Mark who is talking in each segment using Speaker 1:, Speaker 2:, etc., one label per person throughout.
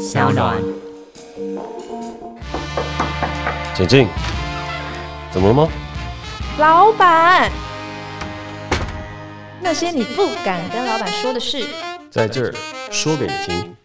Speaker 1: 小暖，
Speaker 2: 请进。怎么了吗？
Speaker 3: 老板，那些你不敢跟老板说的事，
Speaker 2: 在这儿说给你听。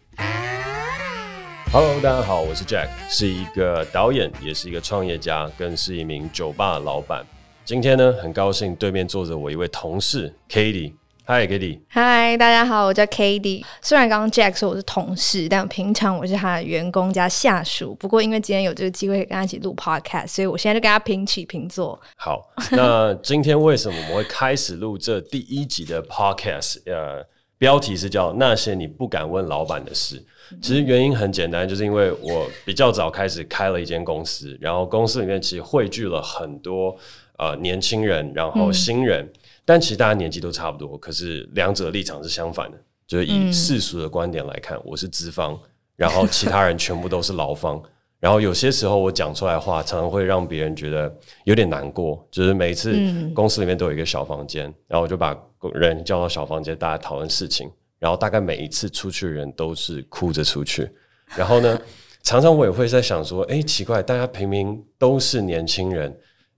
Speaker 2: Hello，大家好，我是 Jack，是一个导演，也是一个创业家，更是一名酒吧老板。今天呢，很高兴对面坐着我一位同事 Katie。Hi，Katie。
Speaker 3: Hi，大家好，我叫 Katie。虽然刚刚 Jack 说我是同事，但平常我是他的员工加下属。不过因为今天有这个机会跟他一起录 Podcast，所以我现在就跟他平起平坐。
Speaker 2: 好，那今天为什么我们会开始录这第一集的 Podcast？呃，标题是叫“那些你不敢问老板的事”。其实原因很简单，就是因为我比较早开始开了一间公司，然后公司里面其实汇聚了很多呃年轻人，然后新人。嗯但其实大家年纪都差不多，可是两者立场是相反的。就是以世俗的观点来看，嗯、我是资方，然后其他人全部都是劳方。然后有些时候我讲出来的话，常常会让别人觉得有点难过。就是每一次公司里面都有一个小房间，然后我就把人叫到小房间，大家讨论事情。然后大概每一次出去的人都是哭着出去。然后呢，常常我也会在想说，哎，奇怪，大家明明都是年轻人。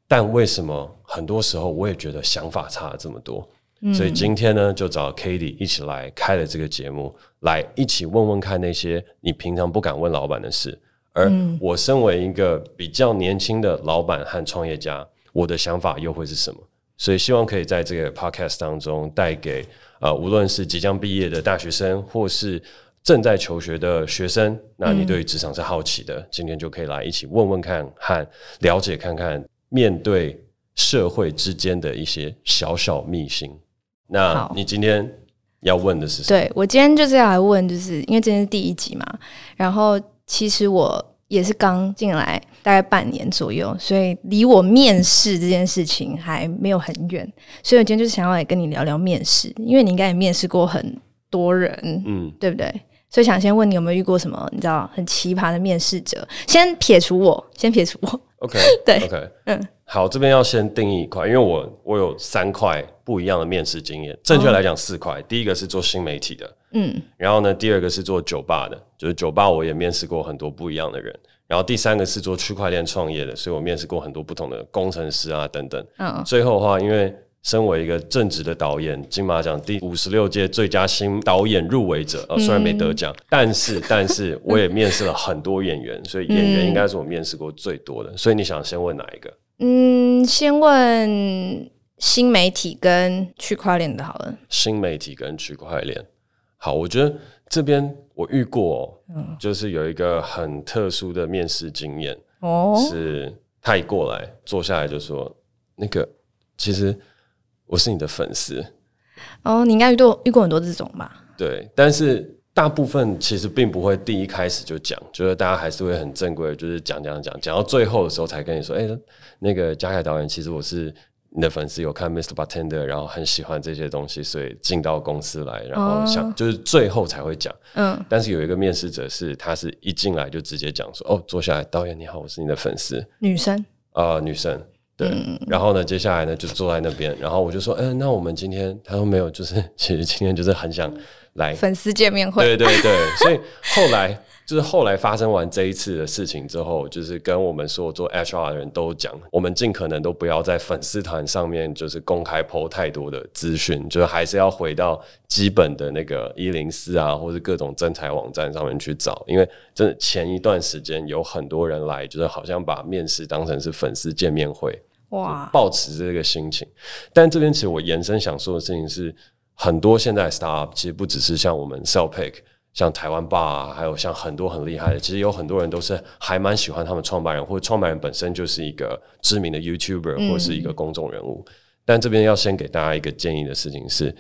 Speaker 2: 但为什么很多时候我也觉得想法差了这么多？嗯、所以今天呢，就找 Katie 一起来开了这个节目，来一起问问看那些你平常不敢问老板的事。而我身为一个比较年轻的老板和创业家，我的想法又会是什么？所以希望可以在这个 Podcast 当中带给呃，无论是即将毕业的大学生，或是正在求学的学生，那你对于职场是好奇的，嗯、今天就可以来一起问问看和了解看看。面对社会之间的一些小小秘辛，那你今天要问的是什么？
Speaker 3: 对，我今天就是要来问，就是因为今天是第一集嘛，然后其实我也是刚进来大概半年左右，所以离我面试这件事情还没有很远，所以我今天就是想要来跟你聊聊面试，因为你应该也面试过很多人，嗯，对不对？所以想先问你有没有遇过什么你知道很奇葩的面试者？先撇除我，先撇除我。
Speaker 2: OK，
Speaker 3: 对
Speaker 2: ，OK，嗯，好，这边要先定义一块，因为我我有三块不一样的面试经验，正确来讲四块。第一个是做新媒体的，嗯，然后呢，第二个是做酒吧的，就是酒吧我也面试过很多不一样的人，然后第三个是做区块链创业的，所以我面试过很多不同的工程师啊等等。嗯，最后的话，因为身为一个正直的导演，金马奖第五十六届最佳新导演入围者，呃，虽然没得奖，嗯、但是 但是我也面试了很多演员，所以演员应该是我面试过最多的。所以你想先问哪一个？
Speaker 3: 嗯，先问新媒体跟区块链的好了。
Speaker 2: 新媒体跟区块链，好，我觉得这边我遇过，嗯，就是有一个很特殊的面试经验哦，是他一过来坐下来就说，那个其实。我是你的粉丝
Speaker 3: 哦，你应该遇到遇过很多这种吧？
Speaker 2: 对，但是大部分其实并不会第一开始就讲，就是大家还是会很正规，就是讲讲讲，讲到最后的时候才跟你说，哎、欸，那个嘉凯导演，其实我是你的粉丝，有看 Mr. Bartender，然后很喜欢这些东西，所以进到公司来，然后想、哦、就是最后才会讲。嗯，但是有一个面试者是，他是一进来就直接讲说，哦，坐下来，导演你好，我是你的粉丝，
Speaker 3: 女生
Speaker 2: 啊、呃，女生。对，嗯、然后呢，接下来呢，就坐在那边，然后我就说，嗯，那我们今天，他说没有，就是其实今天就是很想来
Speaker 3: 粉丝见面会，
Speaker 2: 对对对，所以后来就是后来发生完这一次的事情之后，就是跟我们所有做 HR 的人都讲，我们尽可能都不要在粉丝团上面就是公开 po 太多的资讯，就是还是要回到基本的那个一零四啊，或者各种征才网站上面去找，因为真的前一段时间有很多人来，就是好像把面试当成是粉丝见面会。哇，抱持这个心情，但这边其实我延伸想说的事情是，很多现在 startup 其实不只是像我们 Cellpick，像台湾霸啊，还有像很多很厉害的，其实有很多人都是还蛮喜欢他们创办人，或者创办人本身就是一个知名的 YouTuber 或是一个公众人物。嗯、但这边要先给大家一个建议的事情是，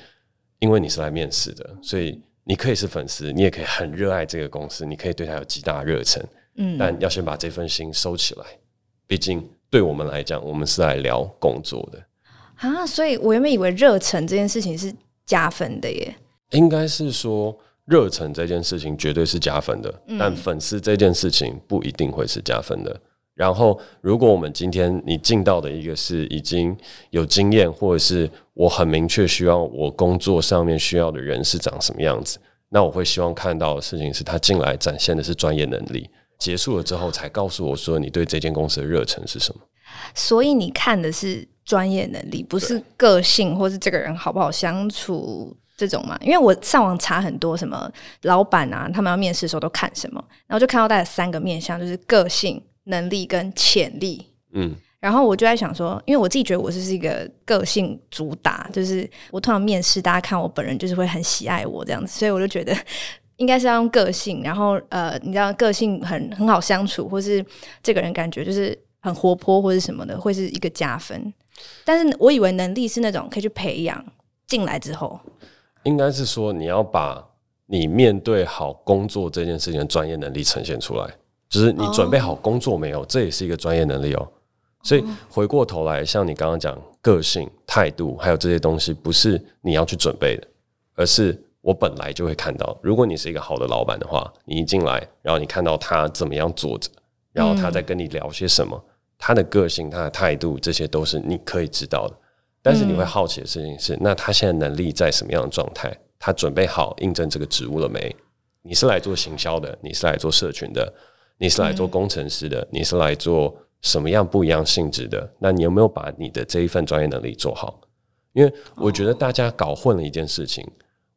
Speaker 2: 因为你是来面试的，所以你可以是粉丝，你也可以很热爱这个公司，你可以对他有极大热忱，嗯，但要先把这份心收起来，毕竟。对我们来讲，我们是来聊工作的
Speaker 3: 啊，所以我原本以为热忱这件事情是加分的耶。
Speaker 2: 应该是说热忱这件事情绝对是加分的，嗯、但粉丝这件事情不一定会是加分的。然后，如果我们今天你进到的一个是已经有经验，或者是我很明确需要我工作上面需要的人是长什么样子，那我会希望看到的事情是他进来展现的是专业能力，结束了之后才告诉我说你对这间公司的热忱是什么。
Speaker 3: 所以你看的是专业能力，不是个性，或是这个人好不好相处这种嘛？因为我上网查很多什么老板啊，他们要面试的时候都看什么，然后就看到大概三个面向，就是个性、能力跟潜力。嗯。然后我就在想说，因为我自己觉得我是一个个性主打，就是我通常面试，大家看我本人就是会很喜爱我这样子，所以我就觉得应该是要用个性，然后呃，你知道个性很很好相处，或是这个人感觉就是很活泼或是什么的，会是一个加分。但是我以为能力是那种可以去培养，进来之后，
Speaker 2: 应该是说你要把你面对好工作这件事情的专业能力呈现出来，就是你准备好工作没有，这也是一个专业能力哦。所以回过头来，像你刚刚讲个性、态度，还有这些东西，不是你要去准备的，而是我本来就会看到。如果你是一个好的老板的话，你一进来，然后你看到他怎么样坐着，然后他在跟你聊些什么，他的个性、他的态度，这些都是你可以知道的。但是你会好奇的事情是，那他现在能力在什么样的状态？他准备好应征这个职务了没？你是来做行销的，你是来做社群的，你是来做工程师的，你是来做。什么样不一样性质的？那你有没有把你的这一份专业能力做好？因为我觉得大家搞混了一件事情，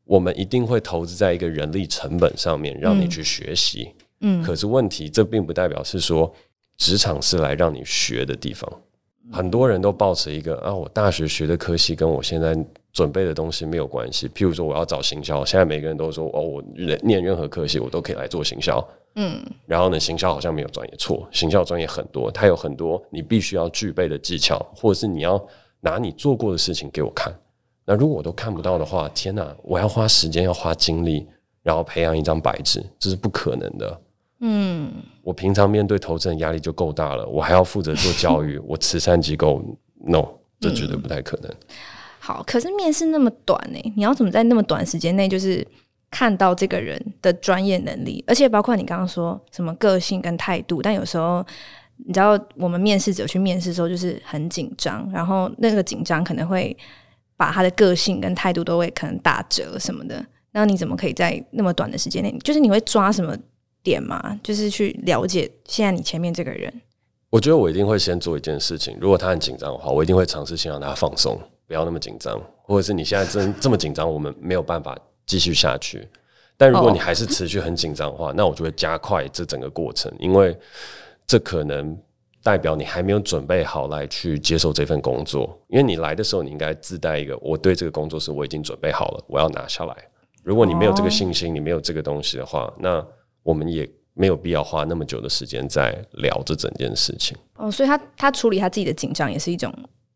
Speaker 2: 我们一定会投资在一个人力成本上面，让你去学习。嗯，可是问题这并不代表是说职场是来让你学的地方。很多人都抱持一个啊，我大学学的科系跟我现在准备的东西没有关系。譬如说，我要找行销，现在每个人都说哦，我念任何科系，我都可以来做行销。嗯，然后呢，行销好像没有专业，错，行销专业很多，它有很多你必须要具备的技巧，或者是你要拿你做过的事情给我看。那如果我都看不到的话，天哪，我要花时间，要花精力，然后培养一张白纸，这是不可能的。嗯，我平常面对投资人压力就够大了，我还要负责做教育，我慈善机构，no，这绝对不太可能。嗯，
Speaker 3: 好，可是面试那么短呢？你要怎么在那么短时间内就是？看到这个人的专业能力，而且包括你刚刚说什么个性跟态度，但有时候你知道，我们面试者去面试的时候就是很紧张，然后那个紧张可能会把他的个性跟态度都会可能打折什么的。那你怎么可以在那么短的时间内，就是你会抓什么点吗？就是去了解现在你前面这个人。
Speaker 2: 我觉得我一定会先做一件事情，如果他很紧张的话，我一定会尝试先让他放松，不要那么紧张，或者是你现在真这么紧张，我们没有办法。继续下去，但如果你还是持续很紧张的话，oh. 那我就会加快这整个过程，因为这可能代表你还没有准备好来去接受这份工作。因为你来的时候，你应该自带一个，我对这个工作是我已经准备好了，我要拿下来。如果你没有这个信心，你没有这个东西的话，那我们也没有必要花那么久的时间在聊这整件事情。
Speaker 3: 哦，oh, 所以他他处理他自己的紧张也是一种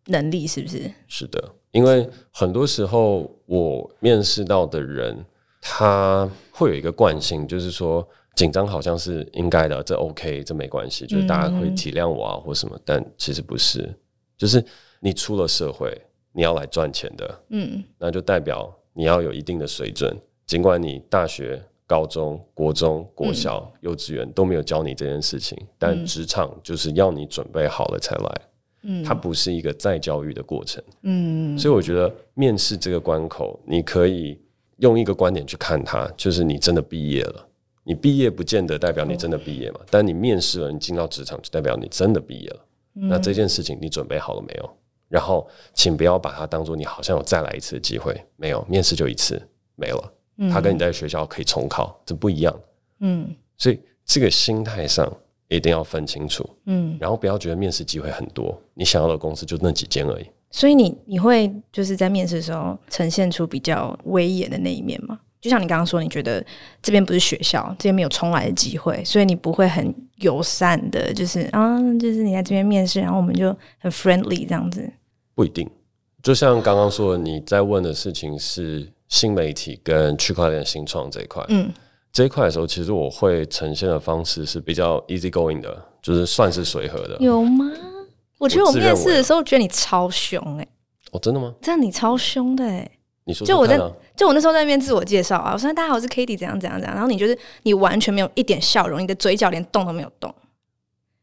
Speaker 3: 能力，是不是？
Speaker 2: 是的。因为很多时候我面试到的人，他会有一个惯性，就是说紧张好像是应该的，这 OK，这没关系，就是大家会体谅我啊或什么，但其实不是，就是你出了社会，你要来赚钱的，嗯，那就代表你要有一定的水准，尽管你大学、高中、国中、国小、幼稚园都没有教你这件事情，但职场就是要你准备好了才来。嗯，它不是一个再教育的过程。嗯，所以我觉得面试这个关口，你可以用一个观点去看它，就是你真的毕业了。你毕业不见得代表你真的毕业嘛，但你面试了，你进到职场就代表你真的毕业了。那这件事情你准备好了没有？然后，请不要把它当做你好像有再来一次的机会，没有，面试就一次没了。它跟你在学校可以重考，这不一样。嗯，所以这个心态上。一定要分清楚，嗯，然后不要觉得面试机会很多，你想要的公司就那几间而已。
Speaker 3: 所以你你会就是在面试的时候呈现出比较威严的那一面吗？就像你刚刚说，你觉得这边不是学校，这边没有重来的机会，所以你不会很友善的，就是啊，就是你在这边面试，然后我们就很 friendly 这样子。
Speaker 2: 不一定，就像刚刚说的，你在问的事情是新媒体跟区块链新创这一块，嗯。这一块的时候，其实我会呈现的方式是比较 easy going 的，就是算是随和的。
Speaker 3: 有吗？我觉得我面试的时候觉得你超凶哎、欸！
Speaker 2: 哦，真的吗？
Speaker 3: 真的你超凶的哎、欸！
Speaker 2: 你说，说，
Speaker 3: 就我在，就我那时候在那边自我介绍啊，我说大家好，我是 Cady，怎样怎样怎样，然后你就是你完全没有一点笑容，你的嘴角连动都没有动。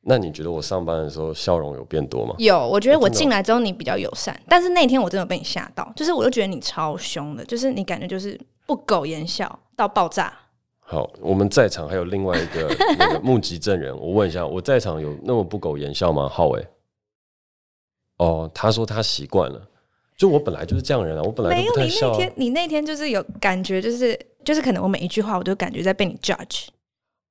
Speaker 2: 那你觉得我上班的时候笑容有变多吗？
Speaker 3: 有，我觉得我进来之后你比较友善，但是那天我真的被你吓到，就是我就觉得你超凶的，就是你感觉就是。不苟言笑到爆炸。
Speaker 2: 好，我们在场还有另外一个 那个目击证人，我问一下，我在场有那么不苟言笑吗？浩伟？哦，他说他习惯了，就我本来就是这样人啊，我本来就不太笑啊。
Speaker 3: 没有，你那天你那天就是有感觉，就是就是可能我每一句话我都感觉在被你 judge，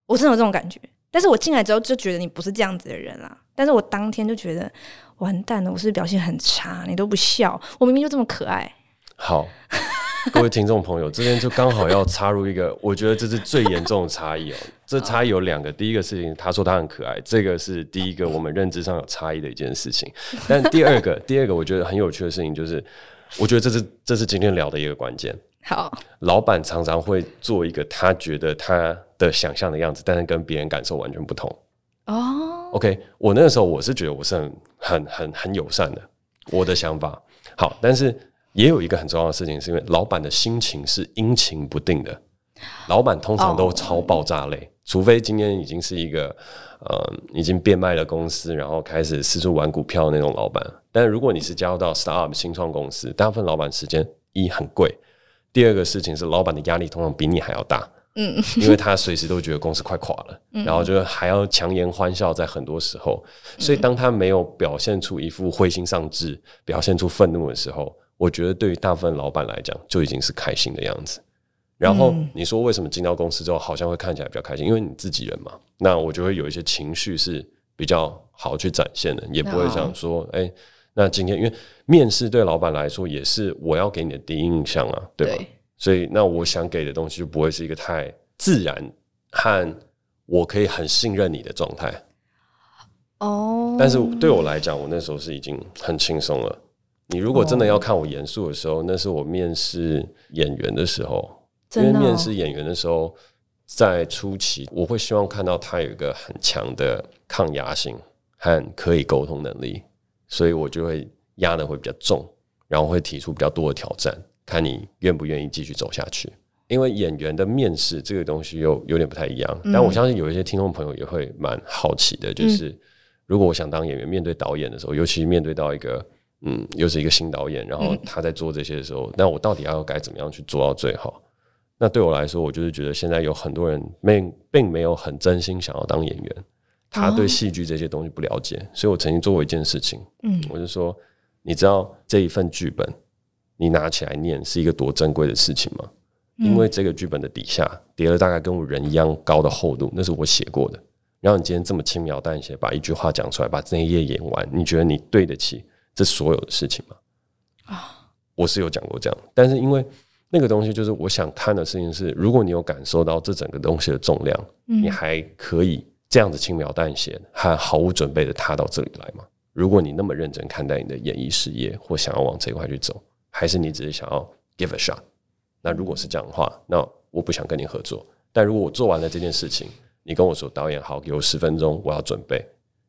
Speaker 3: 我真的有这种感觉。但是我进来之后就觉得你不是这样子的人啦。但是我当天就觉得完蛋了，我是不是表现很差？你都不笑，我明明就这么可爱。
Speaker 2: 好。各位听众朋友，这边就刚好要插入一个，我觉得这是最严重的差异哦。这差异有两个，第一个事情，他说他很可爱，这个是第一个我们认知上有差异的一件事情。但第二个，第二个我觉得很有趣的事情就是，我觉得这是这是今天聊的一个关键。
Speaker 3: 好，
Speaker 2: 老板常常会做一个他觉得他的想象的样子，但是跟别人感受完全不同。哦，OK，我那个时候我是觉得我是很很很很友善的，我的想法好，但是。也有一个很重要的事情，是因为老板的心情是阴晴不定的。老板通常都超爆炸类，除非今天已经是一个呃已经变卖了公司，然后开始四处玩股票的那种老板。但如果你是加入到 startup 新创公司，大部分老板时间一很贵，第二个事情是老板的压力通常比你还要大。嗯，因为他随时都觉得公司快垮了，然后就还要强颜欢笑，在很多时候，所以当他没有表现出一副灰心丧志、表现出愤怒的时候。我觉得对于大部分老板来讲，就已经是开心的样子。然后你说为什么进到公司之后，好像会看起来比较开心？因为你自己人嘛，那我就会有一些情绪是比较好去展现的，也不会想说，哎、欸，那今天因为面试对老板来说也是我要给你的第一印象啊，对吧？对，所以那我想给的东西就不会是一个太自然和我可以很信任你的状态。哦，但是对我来讲，我那时候是已经很轻松了。你如果真的要看我严肃的时候，oh. 那是我面试演员的时候。因为面试演员的时候，在初期我会希望看到他有一个很强的抗压性和可以沟通能力，所以我就会压的会比较重，然后会提出比较多的挑战，看你愿不愿意继续走下去。因为演员的面试这个东西又有点不太一样，但我相信有一些听众朋友也会蛮好奇的，就是如果我想当演员，面对导演的时候，尤其面对到一个。嗯，又是一个新导演，然后他在做这些的时候，嗯、那我到底要该怎么样去做到最好？那对我来说，我就是觉得现在有很多人并并没有很真心想要当演员，他对戏剧这些东西不了解，哦、所以我曾经做过一件事情，嗯，我就说，你知道这一份剧本，你拿起来念是一个多珍贵的事情吗？因为这个剧本的底下叠了大概跟我人一样高的厚度，那是我写过的。然后你今天这么轻描淡写把一句话讲出来，把这一页演完，你觉得你对得起？这所有的事情吗，啊，我是有讲过这样，但是因为那个东西就是我想看的事情是，如果你有感受到这整个东西的重量，你还可以这样子轻描淡写，还毫无准备的踏到这里来吗？如果你那么认真看待你的演艺事业，或想要往这一块去走，还是你只是想要 give a shot？那如果是这样的话，那我不想跟你合作。但如果我做完了这件事情，你跟我说导演好，给我十分钟，我要准备。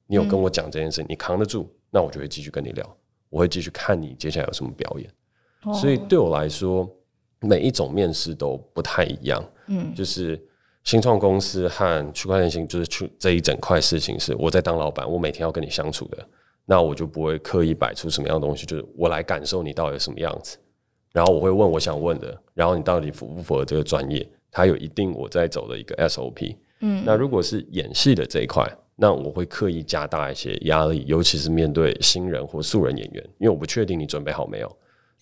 Speaker 2: 你有跟我讲这件事，你扛得住，那我就会继续跟你聊。我会继续看你接下来有什么表演，哦、所以对我来说，每一种面试都不太一样。嗯，就是新创公司和区块链型，就是去这一整块事情是我在当老板，我每天要跟你相处的，那我就不会刻意摆出什么样的东西，就是我来感受你到底什么样子，然后我会问我想问的，然后你到底符不符合这个专业，它有一定我在走的一个 SOP。嗯，那如果是演戏的这一块。那我会刻意加大一些压力，尤其是面对新人或素人演员，因为我不确定你准备好没有。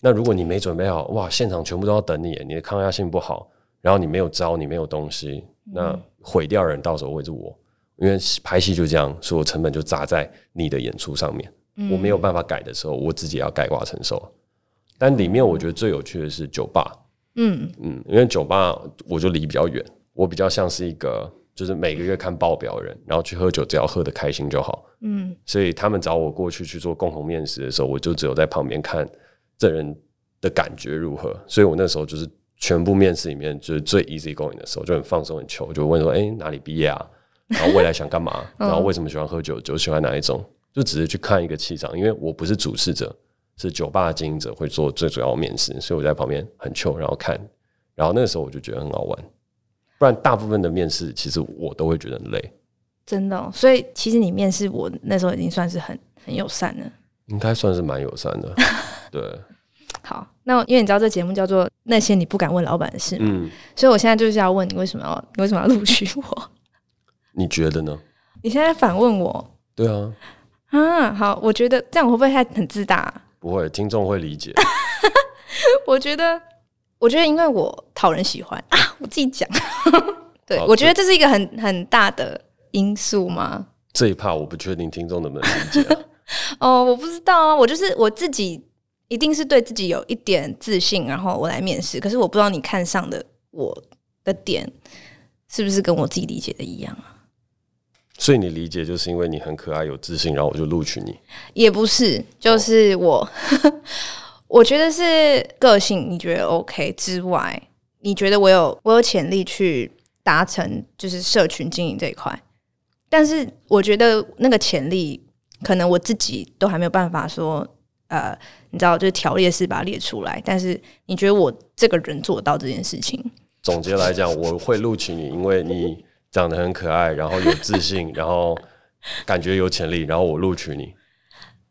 Speaker 2: 那如果你没准备好，哇，现场全部都要等你，你的抗压性不好，然后你没有招，你没有东西，那毁掉人到时候会是我，因为拍戏就这样，所有成本就砸在你的演出上面，我没有办法改的时候，我自己要盖挂承受。但里面我觉得最有趣的是酒吧，嗯嗯，因为酒吧我就离比较远，我比较像是一个。就是每个月看报表的人，然后去喝酒，只要喝得开心就好。嗯，所以他们找我过去去做共同面试的时候，我就只有在旁边看这人的感觉如何。所以我那时候就是全部面试里面就是最 easy going 的时候，就很放松很球，就问说：“哎、欸，哪里毕业啊？然后未来想干嘛？然后为什么喜欢喝酒？酒喜欢哪一种？就只是去看一个气场。因为我不是主事者，是酒吧的经营者会做最主要的面试，所以我在旁边很球，然后看。然后那个时候我就觉得很好玩。”不然，大部分的面试其实我都会觉得很累。
Speaker 3: 真的哦，所以其实你面试我那时候已经算是很很友善了，
Speaker 2: 应该算是蛮友善的。对，
Speaker 3: 好，那因为你知道这节目叫做那些你不敢问老板的事嘛，嗯，所以我现在就是要问你为什么要你为什么要录取我？
Speaker 2: 你觉得呢？
Speaker 3: 你现在反问我？
Speaker 2: 对啊，
Speaker 3: 啊，好，我觉得这样会不会太很自大啊？
Speaker 2: 不会，听众会理解。
Speaker 3: 我觉得，我觉得因为我讨人喜欢啊，我自己讲。对，我觉得这是一个很很大的因素吗？
Speaker 2: 这一趴我不确定听众能不能理解啊。
Speaker 3: 哦，我不知道啊，我就是我自己。一定是对自己有一点自信，然后我来面试。可是我不知道你看上的我的点是不是跟我自己理解的一样啊？
Speaker 2: 所以你理解就是因为你很可爱、有自信，然后我就录取你？
Speaker 3: 也不是，就是我，哦、我觉得是个性，你觉得 OK 之外，你觉得我有我有潜力去达成就是社群经营这一块，但是我觉得那个潜力可能我自己都还没有办法说。呃，你知道，就是条列式把它列出来。但是你觉得我这个人做到这件事情？
Speaker 2: 总结来讲，我会录取你，因为你长得很可爱，然后有自信，然后感觉有潜力，然后我录取你。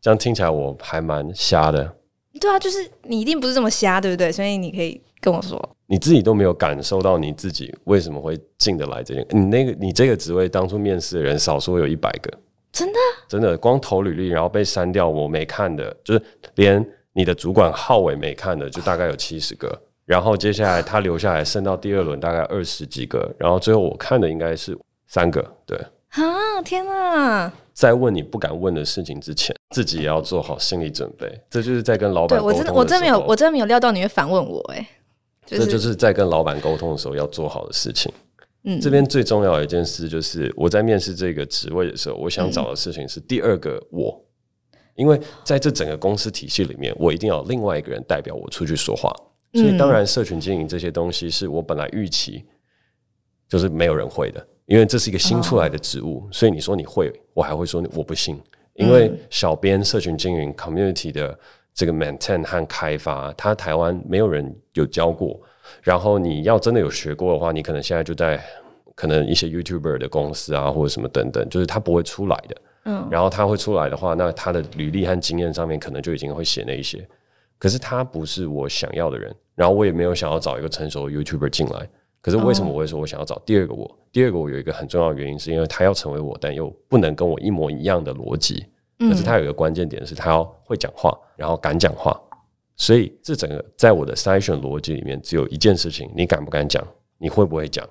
Speaker 2: 这样听起来我还蛮瞎的。
Speaker 3: 对啊，就是你一定不是这么瞎，对不对？所以你可以跟我说，
Speaker 2: 你自己都没有感受到你自己为什么会进得来这件？你那个你这个职位当初面试的人少说有一百个。
Speaker 3: 真的，
Speaker 2: 真的，光投履历然后被删掉，我没看的，就是连你的主管号尾没看的，就大概有 七十个。然后接下来他留下来，剩到第二轮，大概二十几个。然后最后我看的应该是三个。对
Speaker 3: 啊，天哪！
Speaker 2: 在问你不敢问的事情之前，自己也要做好心理准备。这就是在跟老板沟通的时候。
Speaker 3: 我真的，我真没有，我真的没有料到你会反问我，哎，
Speaker 2: 这就是在跟老板沟通的时候要做好的事情。嗯，这边最重要的一件事就是，我在面试这个职位的时候，我想找的事情是第二个我，因为在这整个公司体系里面，我一定要另外一个人代表我出去说话。所以，当然，社群经营这些东西是我本来预期就是没有人会的，因为这是一个新出来的职务。所以你说你会，我还会说我不信，因为小编社群经营 community 的这个 maintain 和开发，他台湾没有人有教过。然后你要真的有学过的话，你可能现在就在可能一些 YouTuber 的公司啊，或者什么等等，就是他不会出来的。嗯，然后他会出来的话，那他的履历和经验上面可能就已经会写那一些。可是他不是我想要的人，然后我也没有想要找一个成熟的 YouTuber 进来。可是为什么我会说我想要找第二个我？第二个我有一个很重要的原因，是因为他要成为我，但又不能跟我一模一样的逻辑。可是他有一个关键点是，他要会讲话，然后敢讲话。所以，这整个在我的筛选逻辑里面，只有一件事情：你敢不敢讲？你会不会讲？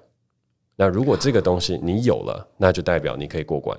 Speaker 2: 那如果这个东西你有了，那就代表你可以过关。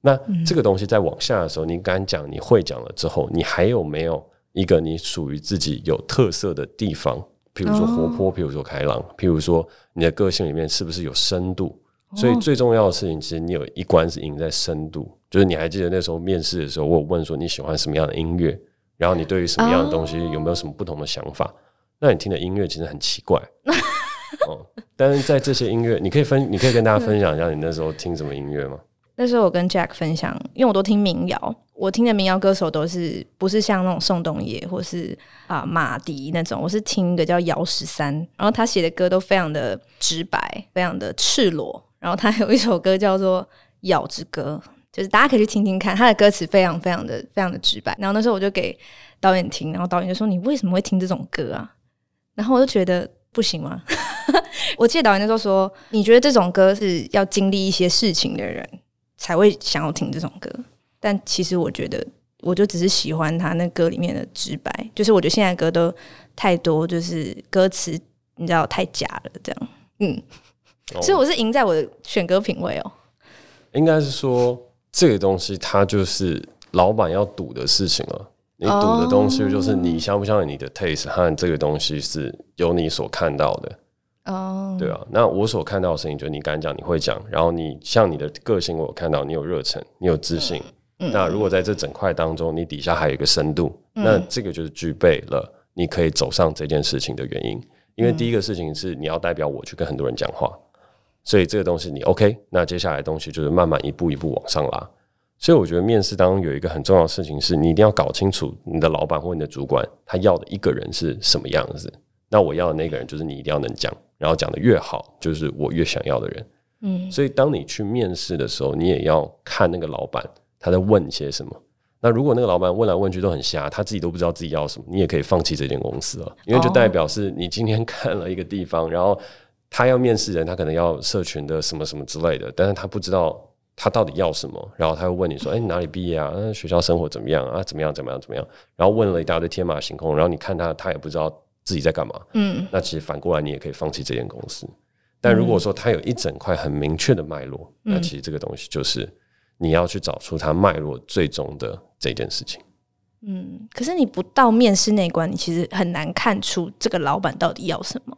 Speaker 2: 那这个东西在往下的时候，你敢讲，你会讲了之后，你还有没有一个你属于自己有特色的地方？譬如说活泼，譬如说开朗，譬如说你的个性里面是不是有深度？所以最重要的事情，其实你有一关是赢在深度。就是你还记得那时候面试的时候，我有问说你喜欢什么样的音乐？然后你对于什么样的东西有没有什么不同的想法？Oh. 那你听的音乐其实很奇怪，哦。但是在这些音乐，你可以分，你可以跟大家分享一下你那时候听什么音乐吗？
Speaker 3: 那时候我跟 Jack 分享，因为我都听民谣，我听的民谣歌手都是不是像那种宋冬野或是啊马迪那种，我是听一个叫姚十三，然后他写的歌都非常的直白，非常的赤裸。然后他有一首歌叫做《咬之歌》。就是大家可以去听听看，他的歌词非常非常的非常的直白。然后那时候我就给导演听，然后导演就说：“你为什么会听这种歌啊？”然后我就觉得不行吗？我记得导演那时候说：“你觉得这种歌是要经历一些事情的人才会想要听这种歌。”但其实我觉得，我就只是喜欢他那歌里面的直白。就是我觉得现在歌都太多，就是歌词你知道太假了，这样。嗯，哦、所以我是赢在我的选歌品味哦。
Speaker 2: 应该是说。这个东西它就是老板要赌的事情了。你赌的东西就是你相不相信你的 taste 和这个东西是由你所看到的。哦，对啊。那我所看到的事情就是你敢讲，你会讲，然后你像你的个性，我有看到你有热忱，你有自信。那如果在这整块当中，你底下还有一个深度，那这个就是具备了你可以走上这件事情的原因。因为第一个事情是你要代表我去跟很多人讲话。所以这个东西你 OK，那接下来的东西就是慢慢一步一步往上拉。所以我觉得面试当中有一个很重要的事情是，你一定要搞清楚你的老板或你的主管他要的一个人是什么样子。那我要的那个人就是你一定要能讲，然后讲得越好，就是我越想要的人。嗯，所以当你去面试的时候，你也要看那个老板他在问些什么。那如果那个老板问来问去都很瞎，他自己都不知道自己要什么，你也可以放弃这间公司了，因为就代表是你今天看了一个地方，然后他要面试人，他可能要社群的什么什么之类的，但是他不知道他到底要什么，然后他会问你说：“哎，你哪里毕业啊？学校生活怎么样啊？怎么样？怎么样？怎么样？”然后问了一大堆天马行空，然后你看他，他也不知道自己在干嘛。嗯，那其实反过来，你也可以放弃这间公司。但如果说他有一整块很明确的脉络，那其实这个东西就是你要去找出他脉络最终的这件事情。
Speaker 3: 嗯，可是你不到面试那一关，你其实很难看出这个老板到底要什么，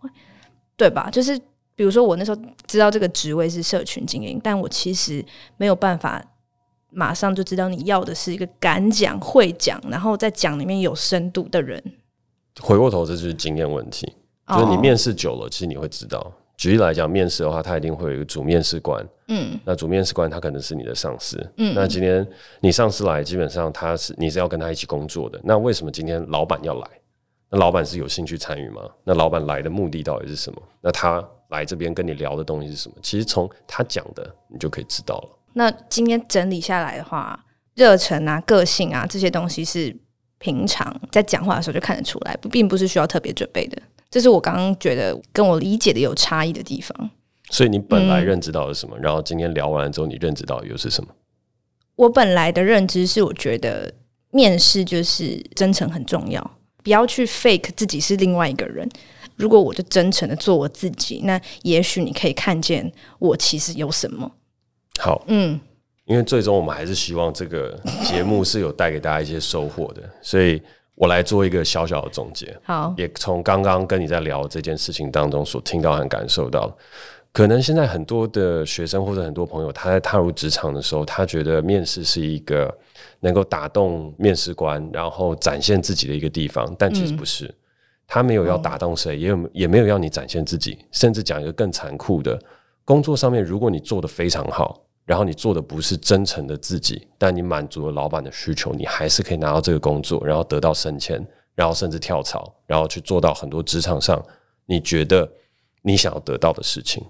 Speaker 3: 对吧？就是比如说我那时候知道这个职位是社群经营，但我其实没有办法马上就知道你要的是一个敢讲、会讲，然后在讲里面有深度的人。
Speaker 2: 回过头，这就是经验问题，就是你面试久了，哦、其实你会知道。举例来讲，面试的话，他一定会有一个主面试官。嗯，那主面试官他可能是你的上司。嗯，那今天你上司来，基本上他是你是要跟他一起工作的。那为什么今天老板要来？那老板是有兴趣参与吗？那老板来的目的到底是什么？那他来这边跟你聊的东西是什么？其实从他讲的，你就可以知道了。
Speaker 3: 那今天整理下来的话，热忱啊、个性啊这些东西是平常在讲话的时候就看得出来，并不是需要特别准备的。这是我刚刚觉得跟我理解的有差异的地方。
Speaker 2: 所以你本来认知到的是什么？嗯，然后今天聊完了之后，你认知到又是什么？
Speaker 3: 我本来的认知是，我觉得面试就是真诚很重要，不要去 fake 自己是另外一个人。如果我就真诚的做我自己，那也许你可以看见我其实有什么。
Speaker 2: 好，嗯，因为最终我们还是希望这个节目是有带给大家一些收获的，所以。我来做一个小小的总结，好，也从刚刚跟你在聊这件事情当中所听到和感受到，可能现在很多的学生或者很多朋友，他在踏入职场的时候，他觉得面试是一个能够打动面试官，然后展现自己的一个地方，但其实不是，嗯、他没有要打动谁，也有也没有要你展现自己，甚至讲一个更残酷的，工作上面，如果你做的非常好。然后你做的不是真诚的自己，但你满足了老板的需求，你还是可以拿到这个工作，然后得到升迁，然后甚至跳槽，然后去做到很多职场上你觉得你想要得到的事情。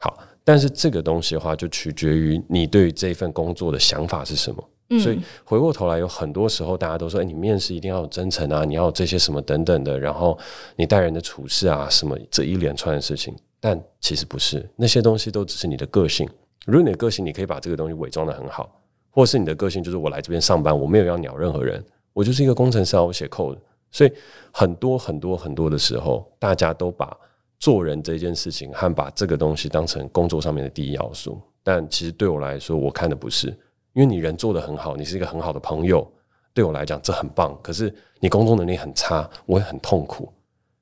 Speaker 2: 好，但是这个东西的话，就取决于你对于这份工作的想法是什么。嗯。所以回过头来，有很多时候大家都说：“哎，你面试一定要有真诚啊，你要有这些什么等等的，然后你待人的处事啊，什么这一连串的事情。”但其实不是，那些东西都只是你的个性。如果你的个性，你可以把这个东西伪装的很好，或是你的个性就是我来这边上班，我没有要鸟任何人，我就是一个工程师，我写 code。所以很多很多很多的时候，大家都把做人这件事情和把这个东西当成工作上面的第一要素。但其实对我来说，我看的不是，因为你人做得很好，你是一个很好的朋友，对我来讲这很棒。可是你工作能力很差，我也很痛苦。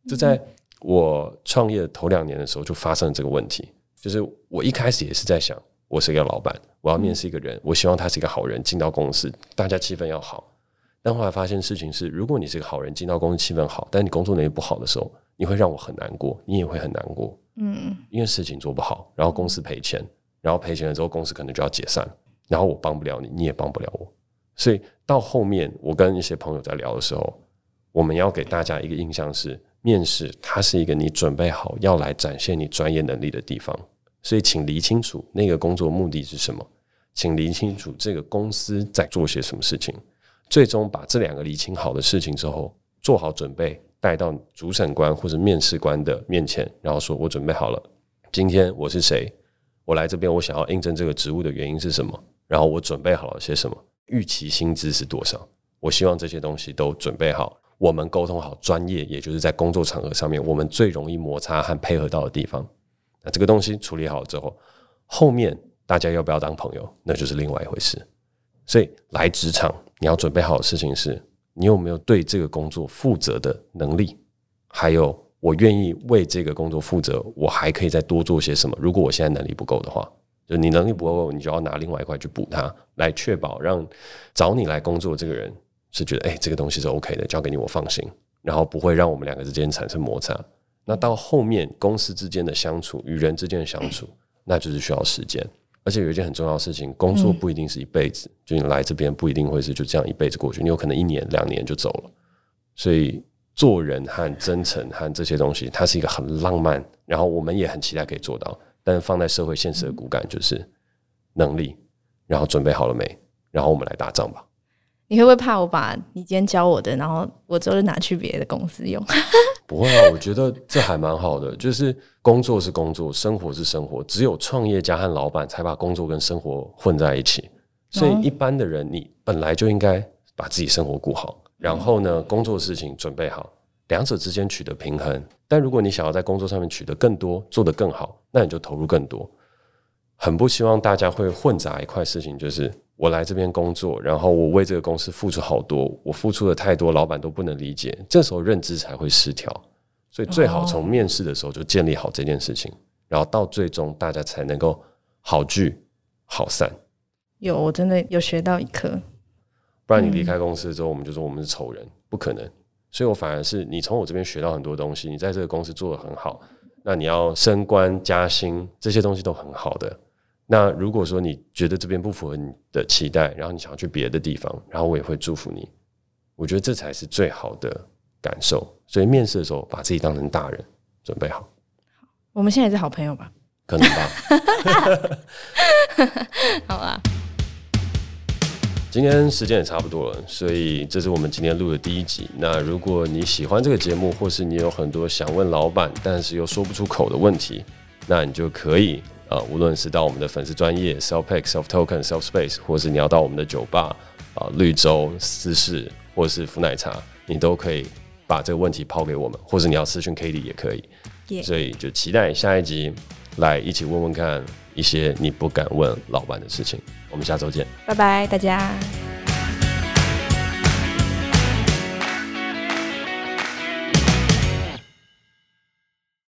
Speaker 2: 就在我创业头两年的时候，就发生了这个问题。就是我一开始也是在想，我是一个老板，我要面试一个人，我希望他是一个好人，进到公司，大家气氛要好。但后来发现事情是，如果你是个好人，进到公司气氛好，但你工作能力不好的时候，你会让我很难过，你也会很难过。嗯，因为事情做不好，然后公司赔钱，然后赔钱了之后，公司可能就要解散，然后我帮不了你，你也帮不了我。所以到后面，我跟一些朋友在聊的时候，我们要给大家一个印象是。面试，它是一个你准备好要来展现你专业能力的地方，所以请理清楚那个工作目的是什么，请理清楚这个公司在做些什么事情，最终把这两个理清好的事情之后，做好准备带到主审官或者面试官的面前，然后说我准备好了，今天我是谁，我来这边我想要应征这个职务的原因是什么，然后我准备好了些什么，预期薪资是多少，我希望这些东西都准备好。我们沟通好专业，也就是在工作场合上面，我们最容易摩擦和配合到的地方。那这个东西处理好之后，后面大家要不要当朋友，那就是另外一回事。所以来职场，你要准备好的事情是，你有没有对这个工作负责的能力？还有，我愿意为这个工作负责，我还可以再多做些什么？如果我现在能力不够的话，就你能力不够，你就要拿另外一块去补它，来确保让找你来工作这个人。是觉得哎、这个东西是 OK 的，交给你我放心，然后不会让我们两个之间产生摩擦。那到后面公司之间的相处，与人之间的相处，那就是需要时间。而且有一件很重要的事情，工作不一定是一辈子，就你来这边不一定会是就这样一辈子过去，你有可能一年两年就走了。所以做人和真诚和这些东西，它是一个很浪漫，然后我们也很期待可以做到。但是放在社会现实的骨感就是能力，然后准备好了没？然后我们来打仗吧。
Speaker 3: 你会不会怕我把你今天教我的，然后我之后就拿去别的公司用？
Speaker 2: 不会啊，我觉得这还蛮好的。就是工作是工作，生活是生活。只有创业家和老板才把工作跟生活混在一起。所以一般的人，你本来就应该把自己生活顾好，然后呢，工作的事情准备好，两者之间取得平衡。但如果你想要在工作上面取得更多，做得更好，那你就投入更多。很不希望大家会混杂一块事情，就是我来这边工作，然后我为这个公司付出好多，我付出的太多，老板都不能理解，这时候认知才会失调。所以最好从面试的时候就建立好这件事情，然后到最终大家才能够好聚好散。
Speaker 3: 有，我真的有学到一课。
Speaker 2: 不然你离开公司之后，我们就说我们是仇人，不可能。所以我反而是你从我这边学到很多东西，你在这个公司做得很好，那你要升官加薪，这些东西都很好的。那如果说你觉得这边不符合你的期待，然后你想要去别的地方，然后我也会祝福你。我觉得这才是最好的感受。所以面试的时候，把自己当成大人，准备好。
Speaker 3: 我们现在也是好朋友吧？
Speaker 2: 可能吧。
Speaker 3: 好啊。
Speaker 2: 今天时间也差不多了，所以这是我们今天录的第一集。那如果你喜欢这个节目，或是你有很多想问老板，但是又说不出口的问题，那你就可以啊、呃，无论是到我们的粉丝专业 Self Token、Self Space，或是你要到我们的酒吧啊、呃、绿洲、私事，或是福奶茶，你都可以把这个问题抛给我们，或是你要私讯 Cady 也可以。所以就期待下一集来一起问问看。一些你不敢问老板的事情，我们下周见，
Speaker 3: 拜拜，大家。